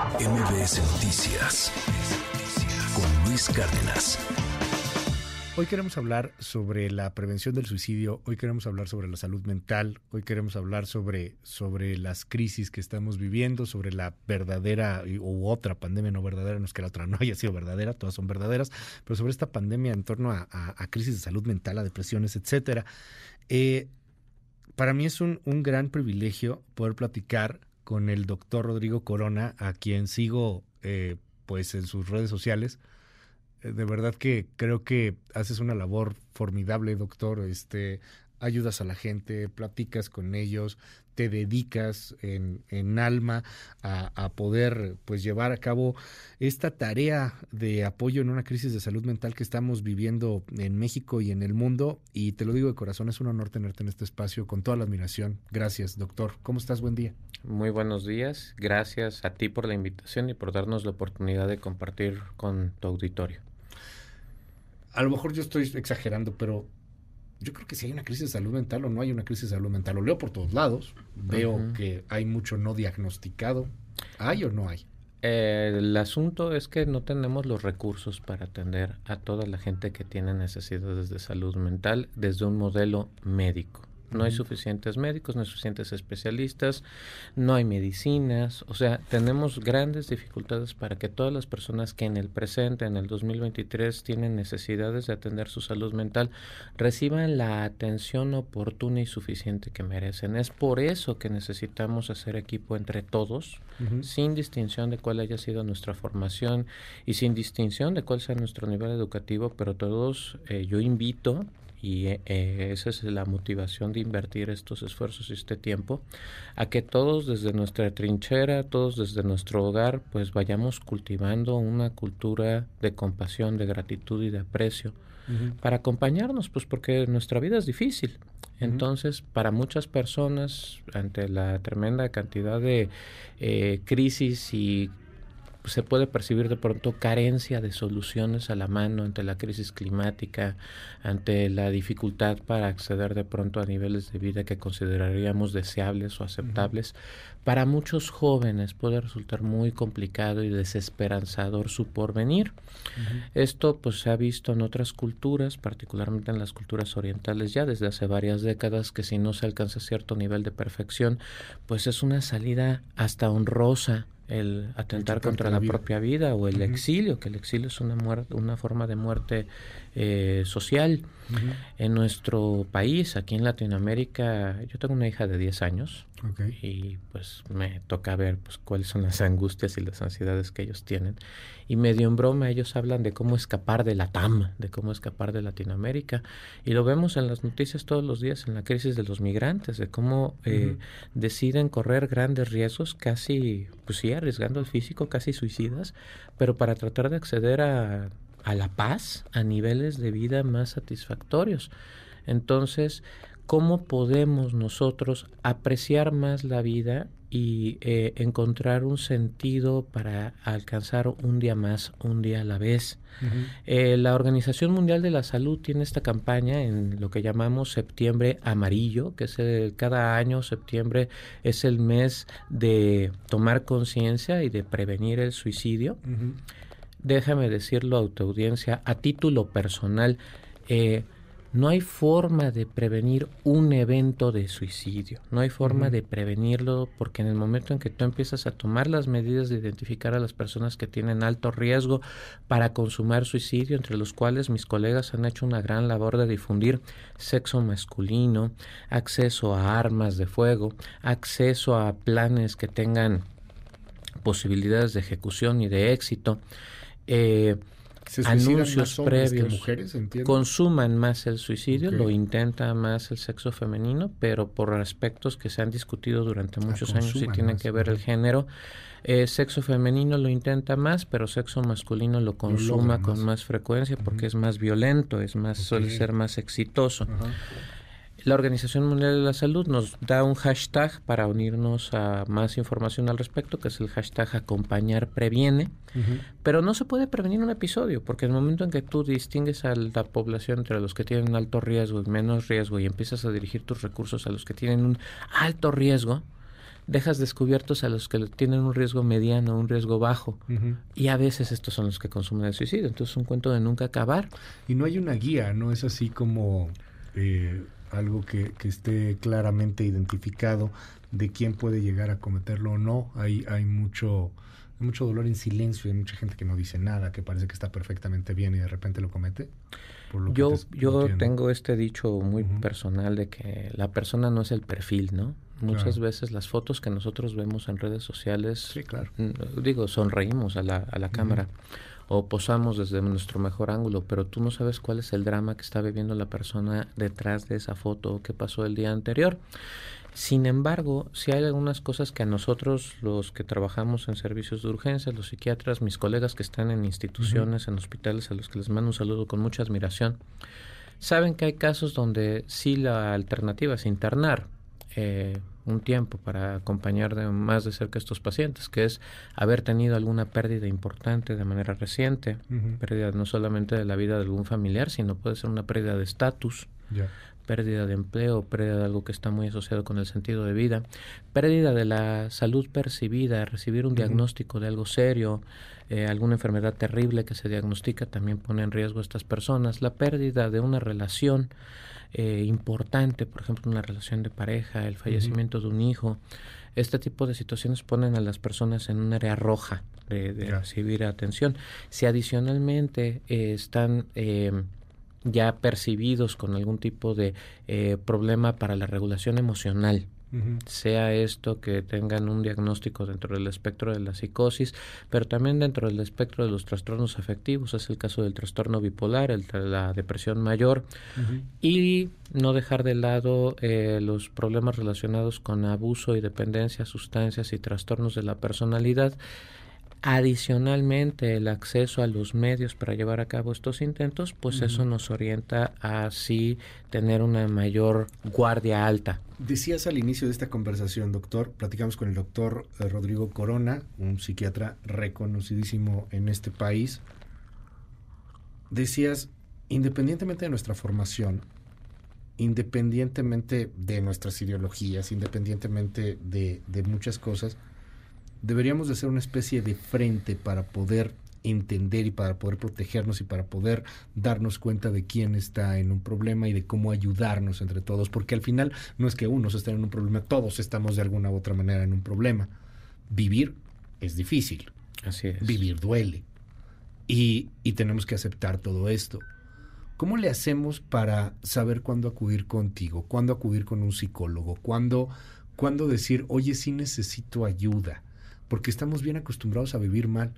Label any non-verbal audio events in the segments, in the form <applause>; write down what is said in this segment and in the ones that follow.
MBS Noticias con Luis Cárdenas. Hoy queremos hablar sobre la prevención del suicidio, hoy queremos hablar sobre la salud mental, hoy queremos hablar sobre, sobre las crisis que estamos viviendo, sobre la verdadera u otra pandemia no verdadera, no es que la otra no haya sido verdadera, todas son verdaderas, pero sobre esta pandemia en torno a, crisis de salud mental, a depresiones, etcétera. Eh, para mí es un, un gran privilegio poder platicar con el doctor Rodrigo Corona, a quien sigo eh, pues en sus redes sociales. Eh, de verdad que creo que haces una labor formidable, doctor. Este, ayudas a la gente, platicas con ellos, te dedicas en, en alma a, poder pues llevar a cabo esta tarea de apoyo en una crisis de salud mental que estamos viviendo en México y en el mundo. Y te lo digo de corazón, es un honor tenerte en este espacio con toda la admiración. Gracias, doctor. ¿Cómo estás? Buen día. Muy buenos días. Gracias a ti por la invitación y por darnos la oportunidad de compartir con tu auditorio. A lo mejor yo estoy exagerando, pero yo creo que si hay una crisis de salud mental o no hay una crisis de salud mental, lo leo por todos lados, veo que hay mucho no diagnosticado. ¿Hay o no hay? el asunto es que no tenemos los recursos para atender a toda la gente que tiene necesidades de salud mental desde un modelo médico. No hay suficientes médicos, no hay suficientes especialistas, no hay medicinas, o sea, tenemos grandes dificultades para que todas las personas que en el presente, en el 2023, tienen necesidades de atender su salud mental, reciban la atención oportuna y suficiente que merecen. Es por eso que necesitamos hacer equipo entre todos, sin distinción de cuál haya sido nuestra formación y sin distinción de cuál sea nuestro nivel educativo, pero todos eh, yo invito y eh, esa es la motivación de invertir estos esfuerzos y este tiempo, a que todos desde nuestra trinchera, todos desde nuestro hogar, pues vayamos cultivando una cultura de compasión, de gratitud y de aprecio para acompañarnos, pues porque nuestra vida es difícil. Entonces, para muchas personas, ante la tremenda cantidad de eh, crisis y se puede percibir de pronto carencia de soluciones a la mano ante la crisis climática, ante la dificultad para acceder de pronto a niveles de vida que consideraríamos deseables o aceptables. Para muchos jóvenes puede resultar muy complicado y desesperanzador su porvenir. Esto pues se ha visto en otras culturas, particularmente en las culturas orientales ya desde hace varias décadas que si no se alcanza cierto nivel de perfección, pues es una salida hasta honrosa el atentar contra la, propia vida o el exilio, que el exilio es una, muerte, una forma de muerte eh, social. En nuestro país, aquí en Latinoamérica, yo tengo una hija de 10 años y pues me toca ver pues cuáles son las angustias y las ansiedades que ellos tienen. Y medio en broma ellos hablan de cómo escapar de la TAM, de cómo escapar de Latinoamérica. Y lo vemos en las noticias todos los días en la crisis de los migrantes, de cómo eh, deciden correr grandes riesgos, casi, pues sí, arriesgando el físico, casi suicidas, pero para tratar de acceder a a la paz, a niveles de vida más satisfactorios. Entonces, ¿cómo podemos nosotros apreciar más la vida y eh, encontrar un sentido para alcanzar un día más, un día a la vez? Eh, la Organización Mundial de la Salud tiene esta campaña en lo que llamamos septiembre amarillo, que es cada año septiembre es el mes de tomar conciencia y de prevenir el suicidio. Déjame decirlo a tu audiencia, a título personal, eh, no hay forma de prevenir un evento de suicidio, no hay forma de prevenirlo porque en el momento en que tú empiezas a tomar las medidas de identificar a las personas que tienen alto riesgo para consumar suicidio, entre los cuales mis colegas han hecho una gran labor de difundir sexo masculino, acceso a armas de fuego, acceso a planes que tengan posibilidades de ejecución y de éxito, eh, anuncios previos mujeres, consuman más el suicidio, lo intenta más el sexo femenino, pero por aspectos que se han discutido durante muchos años y tienen que ver el género. Eh, sexo femenino lo intenta más, pero sexo masculino lo consuma con más. frecuencia porque es más violento, es más suele ser más exitoso. La Organización Mundial de la Salud nos da un hashtag para unirnos a más información al respecto, que es el hashtag acompañar previene, pero no se puede prevenir un episodio, porque en el momento en que tú distingues a la población entre los que tienen alto riesgo y menos riesgo y empiezas a dirigir tus recursos a los que tienen un alto riesgo, dejas descubiertos a los que tienen un riesgo mediano, un riesgo bajo. Y a veces estos son los que consumen el suicidio. Entonces es un cuento de nunca acabar. Y no hay una guía, ¿no? Es así como eh, algo que, que, esté claramente identificado de quién puede llegar a cometerlo o no. Hay, hay mucho mucho dolor en silencio, hay mucha gente que no dice nada, que parece que está perfectamente bien y de repente lo comete. yo yo tengo este dicho muy personal de que la persona no es el perfil, ¿no? Muchas veces las fotos que nosotros vemos en redes sociales, sí, claro. digo, sonreímos a la, a la cámara o posamos desde nuestro mejor ángulo, pero tú no sabes cuál es el drama que está viviendo la persona detrás de esa foto o que pasó el día anterior. Sin embargo, si hay algunas cosas que a nosotros, los que trabajamos en servicios de urgencia, los psiquiatras, mis colegas que están en instituciones, en hospitales, a los que les mando un saludo con mucha admiración, saben que hay casos donde sí la alternativa es internar eh, un tiempo para acompañar de más de cerca a estos pacientes, que es haber tenido alguna pérdida importante de manera reciente, pérdida no solamente de la vida de algún familiar, sino puede ser una pérdida de estatus pérdida de empleo, pérdida de algo que está muy asociado con el sentido de vida, pérdida de la salud percibida, recibir un diagnóstico de algo serio, eh, alguna enfermedad terrible que se diagnostica también pone en riesgo a estas personas, la pérdida de una relación eh, importante, por ejemplo, una relación de pareja, el fallecimiento de un hijo. Este tipo de situaciones ponen a las personas en un área roja de, recibir atención. Si adicionalmente eh, están ya percibidos con algún tipo de eh, problema para la regulación emocional. Sea esto que tengan un diagnóstico dentro del espectro de la psicosis, pero también dentro del espectro de los trastornos afectivos, es el caso del trastorno bipolar, el la depresión mayor, y no dejar de lado eh, los problemas relacionados con abuso y dependencia, sustancias y trastornos de la personalidad Adicionalmente, el acceso a los medios para llevar a cabo estos intentos, pues eso nos orienta a así tener una mayor guardia alta. Decías al inicio de esta conversación, doctor, platicamos con el doctor eh, Rodrigo Corona, un psiquiatra reconocidísimo en este país. Decías, independientemente de nuestra formación, independientemente de nuestras ideologías, independientemente de, de muchas cosas, deberíamos de ser una especie de frente para poder entender y para poder protegernos y para poder darnos cuenta de quién está en un problema y de cómo ayudarnos entre todos, porque al final no es que unos estén en un problema, todos estamos de alguna u otra manera en un problema. Vivir es difícil. Así es. Vivir duele. Y, y tenemos que aceptar todo esto. ¿Cómo le hacemos para saber cuándo acudir contigo, cuándo acudir con un psicólogo, cuándo, cuándo decir, oye, sí necesito ayuda? Porque estamos bien acostumbrados a vivir mal.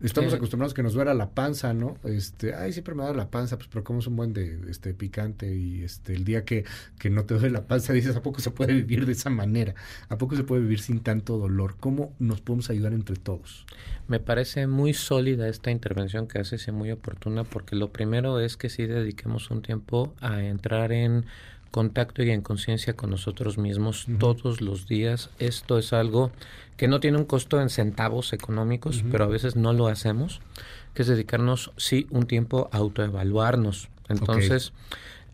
Estamos acostumbrados a que nos duela la panza, ¿no? Este, ay, siempre me da la panza, pues pero como es un buen de este picante y este el día que, que no te duele la panza <laughs> dices, ¿a poco se puede vivir de esa manera? ¿A poco se puede vivir sin tanto dolor? ¿Cómo nos podemos ayudar entre todos? Me parece muy sólida esta intervención que haces y muy oportuna porque lo primero es que sí dediquemos un tiempo a entrar en contacto y en conciencia con nosotros mismos todos los días. Esto es algo que no tiene un costo en centavos económicos, pero a veces no lo hacemos, que es dedicarnos, sí, un tiempo a autoevaluarnos. Entonces,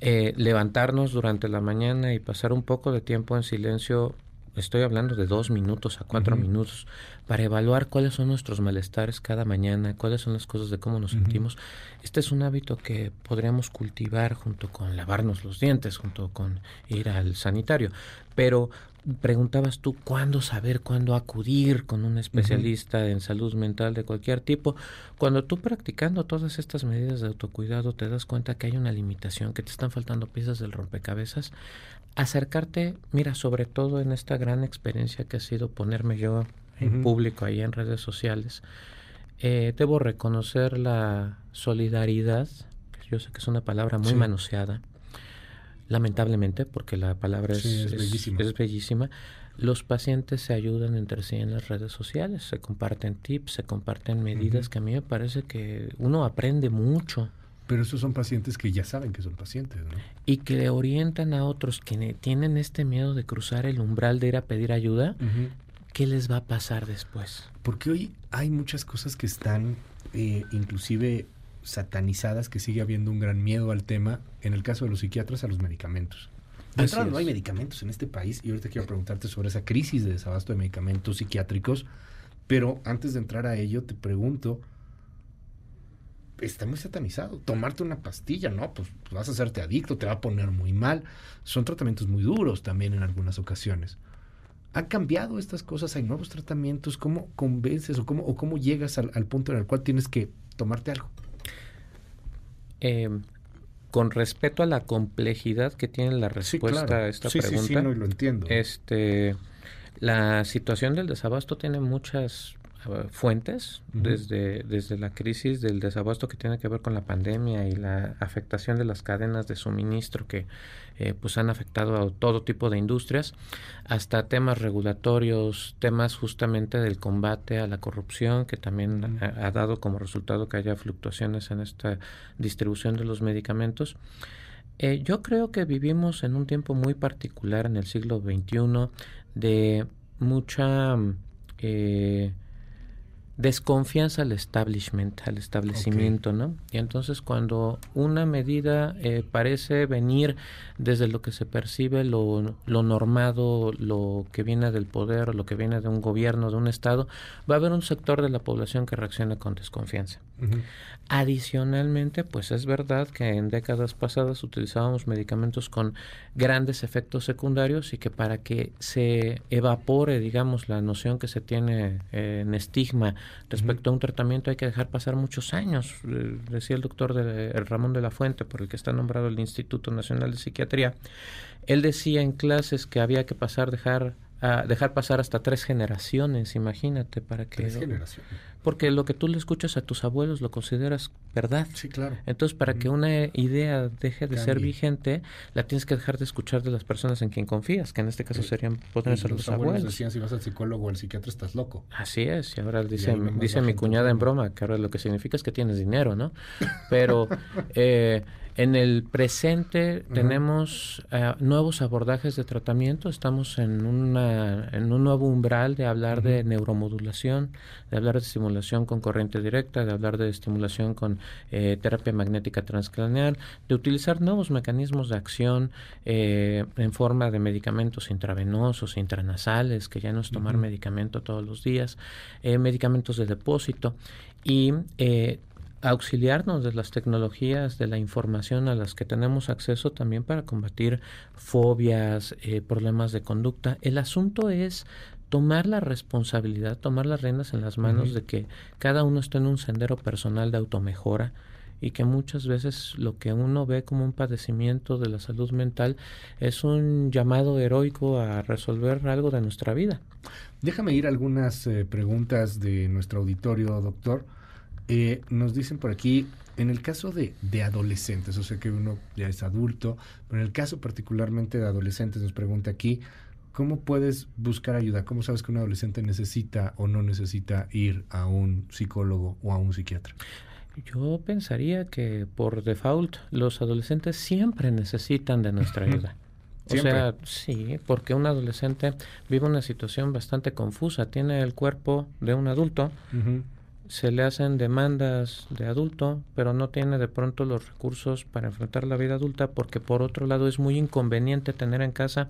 eh, levantarnos durante la mañana y pasar un poco de tiempo en silencio estoy hablando de dos minutos a cuatro minutos, para evaluar cuáles son nuestros malestares cada mañana, cuáles son las cosas de cómo nos sentimos. Este es un hábito que podríamos cultivar junto con lavarnos los dientes, junto con ir al sanitario. Pero preguntabas tú cuándo saber, cuándo acudir con un especialista en salud mental de cualquier tipo. Cuando tú practicando todas estas medidas de autocuidado te das cuenta que hay una limitación, que te están faltando piezas del rompecabezas, acercarte, mira, sobre todo en esta gran experiencia que ha sido ponerme yo en público ahí en redes sociales, eh, debo reconocer la solidaridad, que yo sé que es una palabra muy manoseada, lamentablemente, porque la palabra es, bellísima. Los pacientes se ayudan entre sí en las redes sociales, se comparten tips, se comparten medidas que a mí me parece que uno aprende mucho. Pero esos son pacientes que ya saben que son pacientes, ¿no? Y que orientan a otros que tienen este miedo de cruzar el umbral de ir a pedir ayuda. ¿Qué les va a pasar después? Porque hoy hay muchas cosas que están eh, inclusive satanizadas, que sigue habiendo un gran miedo al tema, en el caso de los psiquiatras, a los medicamentos. no hay medicamentos en este país y ahorita quiero preguntarte sobre esa crisis de desabasto de medicamentos psiquiátricos, pero antes de entrar a ello te pregunto, está muy satanizado. Tomarte una pastilla, ¿no? Pues vas a hacerte adicto, te va a poner muy mal. Son tratamientos muy duros también en algunas ocasiones. ¿Han cambiado estas cosas? ¿Hay nuevos tratamientos? ¿Cómo convences o cómo, o cómo llegas al, punto en el cual tienes que tomarte algo? Em, con respecto a la complejidad que tiene la respuesta a esta pregunta, sí, no, lo entiendo. Este, la situación del desabasto tiene muchas fuentes, desde, desde la crisis del desabasto que tiene que ver con la pandemia y la afectación de las cadenas de suministro que eh, pues han afectado a todo tipo de industrias, hasta temas regulatorios, temas justamente del combate a la corrupción, que también ha, dado como resultado que haya fluctuaciones en esta distribución de los medicamentos. Eh, yo creo que vivimos en un tiempo muy particular en el siglo XXI de mucha... Eh, desconfianza al establishment, al establecimiento, ¿no? Y entonces cuando una medida eh, parece venir desde lo que se percibe, lo, lo normado, lo que viene del poder, lo que viene de un gobierno, de un Estado, va a haber un sector de la población que reacciona con desconfianza. Adicionalmente, pues es verdad que en décadas pasadas utilizábamos medicamentos con grandes efectos secundarios y que para que se evapore, digamos, la noción que se tiene eh, en estigma respecto a un tratamiento hay que dejar pasar muchos años. Eh, decía el doctor de, Ramón de la Fuente, por el que está nombrado el Instituto Nacional de Psiquiatría, él decía en clases que había que pasar, dejar a dejar pasar hasta tres generaciones, imagínate, para que... Tres generaciones. Porque lo que tú le escuchas a tus abuelos lo consideras verdad. Sí, claro. Entonces, para que una idea deje de ser vigente, la tienes que dejar de escuchar de las personas en quien confías, que en este caso serían, podrían ser los, abuelos. decían, si vas al psicólogo o al psiquiatra estás loco. Así es, y ahora dice, dice mi cuñada en broma, que ahora lo que significa es que tienes dinero, ¿no? <laughs> Pero... eh, en el presente tenemos eh, nuevos abordajes de tratamiento, estamos en, una, en un nuevo umbral de hablar de neuromodulación, de hablar de estimulación con corriente directa, de hablar de estimulación con eh, terapia magnética transcraneal, de utilizar nuevos mecanismos de acción eh, en forma de medicamentos intravenosos, intranasales, que ya no es tomar medicamento todos los días, medicamentos de depósito. Y auxiliarnos de las tecnologías de la información a las que tenemos acceso también para combatir fobias, eh, problemas de conducta. El asunto es tomar la responsabilidad, tomar las riendas en las manos de que cada uno está en un sendero personal de automejora y que muchas veces lo que uno ve como un padecimiento de la salud mental es un llamado heroico a resolver algo de nuestra vida. Déjame ir algunas eh, preguntas de nuestro auditorio, doctor. Eh, nos dicen por aquí, en el caso de, de, adolescentes, o sea que uno ya es adulto, pero en el caso particularmente de adolescentes, nos pregunta aquí, ¿cómo puedes buscar ayuda? ¿Cómo sabes que un adolescente necesita o no necesita ir a un psicólogo o a un psiquiatra? Yo pensaría que por default los adolescentes siempre necesitan de nuestra ayuda. O sea, sí, porque un adolescente vive una situación bastante confusa. Tiene el cuerpo de un adulto, se le hacen demandas de adulto, pero no tiene de pronto los recursos para enfrentar la vida adulta porque por otro lado es muy inconveniente tener en casa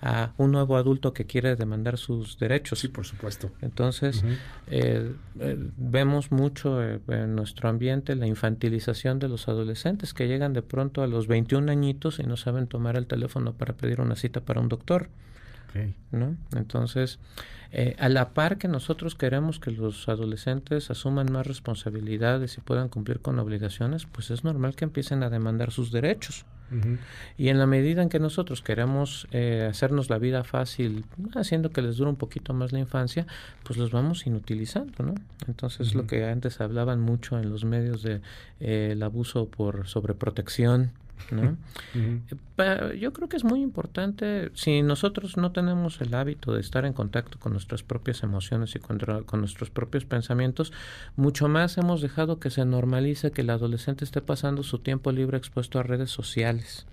a un nuevo adulto que quiere demandar sus derechos. Sí, por supuesto. Entonces, eh, eh, vemos mucho eh, en nuestro ambiente la infantilización de los adolescentes que llegan de pronto a los 21 añitos y no saben tomar el teléfono para pedir una cita para un doctor. ¿No? Entonces, eh, a la par que nosotros queremos que los adolescentes asuman más responsabilidades y puedan cumplir con obligaciones, pues es normal que empiecen a demandar sus derechos. Y en la medida en que nosotros queremos eh, hacernos la vida fácil, haciendo que les dure un poquito más la infancia, pues los vamos inutilizando, ¿no? Entonces, lo que antes hablaban mucho en los medios de eh, el abuso por sobreprotección, ¿no? Yo creo que es muy importante, si nosotros no tenemos el hábito de estar en contacto con nuestras propias emociones y con, nuestros propios pensamientos, mucho más hemos dejado que se normalice que el adolescente esté pasando su tiempo libre expuesto a redes sociales.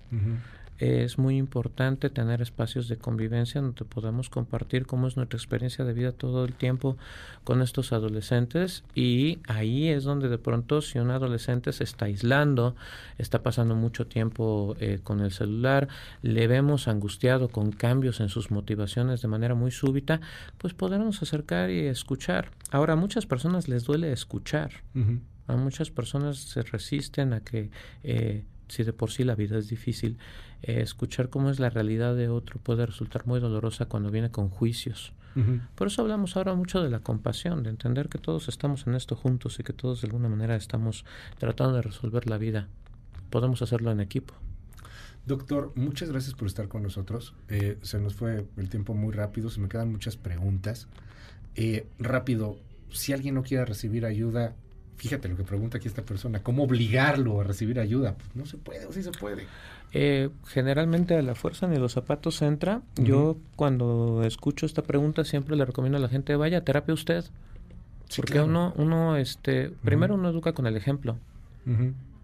Es muy importante tener espacios de convivencia donde podamos compartir cómo es nuestra experiencia de vida todo el tiempo con estos adolescentes y ahí es donde de pronto si un adolescente se está aislando, está pasando mucho tiempo eh, con el celular, le vemos angustiado con cambios en sus motivaciones de manera muy súbita, pues podemos acercar y escuchar. Ahora a muchas personas les duele escuchar. A muchas personas se resisten a que eh, si de por sí la vida es difícil, eh, escuchar cómo es la realidad de otro puede resultar muy dolorosa cuando viene con juicios. Por eso hablamos ahora mucho de la compasión, de entender que todos estamos en esto juntos y que todos de alguna manera estamos tratando de resolver la vida. Podemos hacerlo en equipo. Doctor, muchas gracias por estar con nosotros. Eh, se nos fue el tiempo muy rápido, se me quedan muchas preguntas. Eh, rápido, si alguien no quiere recibir ayuda, fíjate lo que pregunta aquí esta persona, ¿cómo obligarlo a recibir ayuda? Pues no se puede o sí se puede. Eh, generalmente a la fuerza ni los zapatos entra. Yo cuando escucho esta pregunta siempre le recomiendo a la gente, vaya a terapia usted. porque uno, uno, este, primero uno educa con el ejemplo.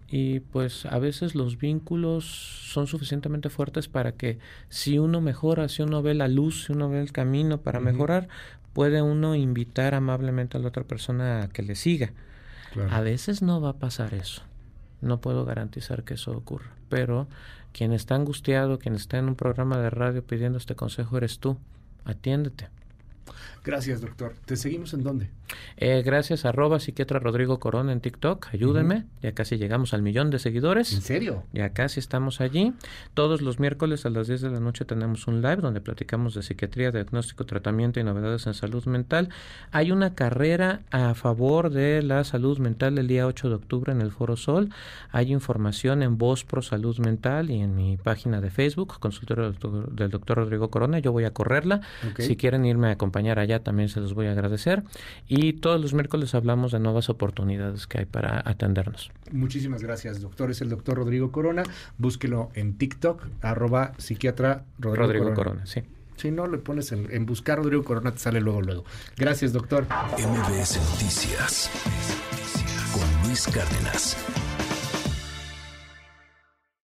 Y pues a veces los vínculos son suficientemente fuertes para que si uno mejora, si uno ve la luz, si uno ve el camino para mejorar, puede uno invitar amablemente a la otra persona a que le siga. A veces no va a pasar eso. No puedo garantizar que eso ocurra. Pero quien está angustiado, quien está en un programa de radio pidiendo este consejo eres tú. Atiéndete. Gracias, doctor. ¿Te seguimos en dónde? Eh, gracias, arroba psiquiatra Rodrigo Corona en TikTok. Ayúdenme. Ya casi llegamos al millón de seguidores. ¿En serio? Ya casi estamos allí. Todos los miércoles a las 10 de la noche tenemos un live donde platicamos de psiquiatría, diagnóstico, tratamiento y novedades en salud mental. Hay una carrera a favor de la salud mental el día 8 de octubre en el Foro Sol. Hay información en Voz Pro Salud Mental y en mi página de Facebook, consultorio del doctor, Rodrigo Corona. Yo voy a correrla. Si quieren irme a acompañar allá, también se los voy a agradecer. Y todos los miércoles hablamos de nuevas oportunidades que hay para atendernos. Muchísimas gracias, doctor. Es el doctor Rodrigo Corona. Búsquelo en TikTok, arroba psiquiatra Rodrigo, Corona. sí. Si no, le pones en, buscar Rodrigo Corona, te sale luego, luego. Gracias, doctor. MBS Noticias con Luis Cárdenas.